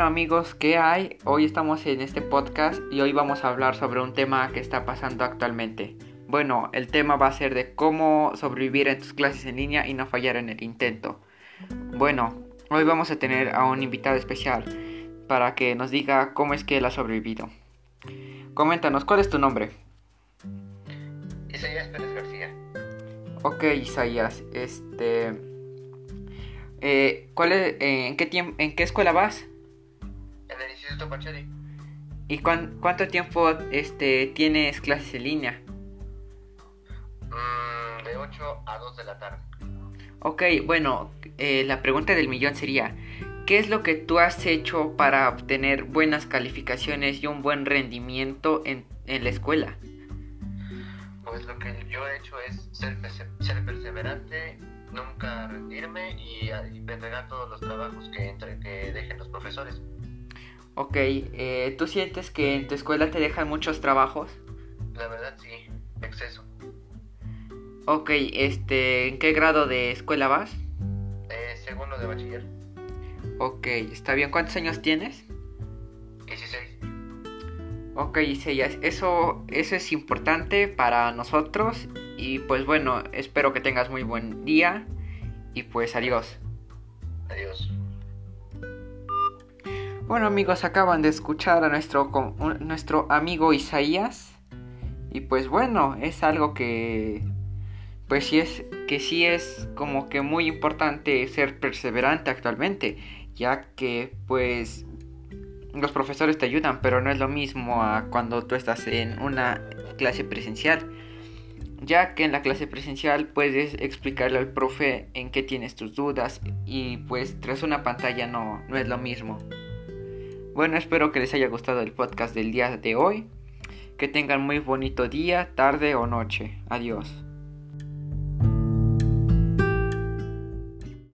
Bueno amigos, ¿qué hay? Hoy estamos en este podcast y hoy vamos a hablar sobre un tema que está pasando actualmente. Bueno, el tema va a ser de cómo sobrevivir en tus clases en línea y no fallar en el intento. Bueno, hoy vamos a tener a un invitado especial para que nos diga cómo es que él ha sobrevivido. Coméntanos, ¿cuál es tu nombre? Isaías Pérez García. Ok, Isaías, este... Eh, ¿cuál es, eh, en, qué tiempo, ¿En qué escuela vas? Pacheli. ¿Y cuán- cuánto tiempo este, tienes clases en línea? Mm, de 8 a 2 de la tarde. Ok, bueno, eh, la pregunta del millón sería, ¿qué es lo que tú has hecho para obtener buenas calificaciones y un buen rendimiento en, en la escuela? Pues lo que yo he hecho es ser, perse- ser perseverante, nunca rendirme y, y entregar todos los trabajos que, entre, que dejen los profesores. Ok, eh, ¿tú sientes que en tu escuela te dejan muchos trabajos? La verdad sí, exceso. Ok, este, ¿en qué grado de escuela vas? Eh, segundo de bachiller, Ok, está bien, ¿cuántos años tienes? 16. Ok, Isaías, eso, eso es importante para nosotros y pues bueno, espero que tengas muy buen día y pues adiós. Adiós. Bueno amigos, acaban de escuchar a nuestro, nuestro amigo Isaías y pues bueno, es algo que pues sí es que sí es como que muy importante ser perseverante actualmente, ya que pues los profesores te ayudan, pero no es lo mismo a cuando tú estás en una clase presencial. Ya que en la clase presencial puedes explicarle al profe en qué tienes tus dudas y pues tras una pantalla no, no es lo mismo. Bueno, espero que les haya gustado el podcast del día de hoy. Que tengan muy bonito día, tarde o noche. Adiós.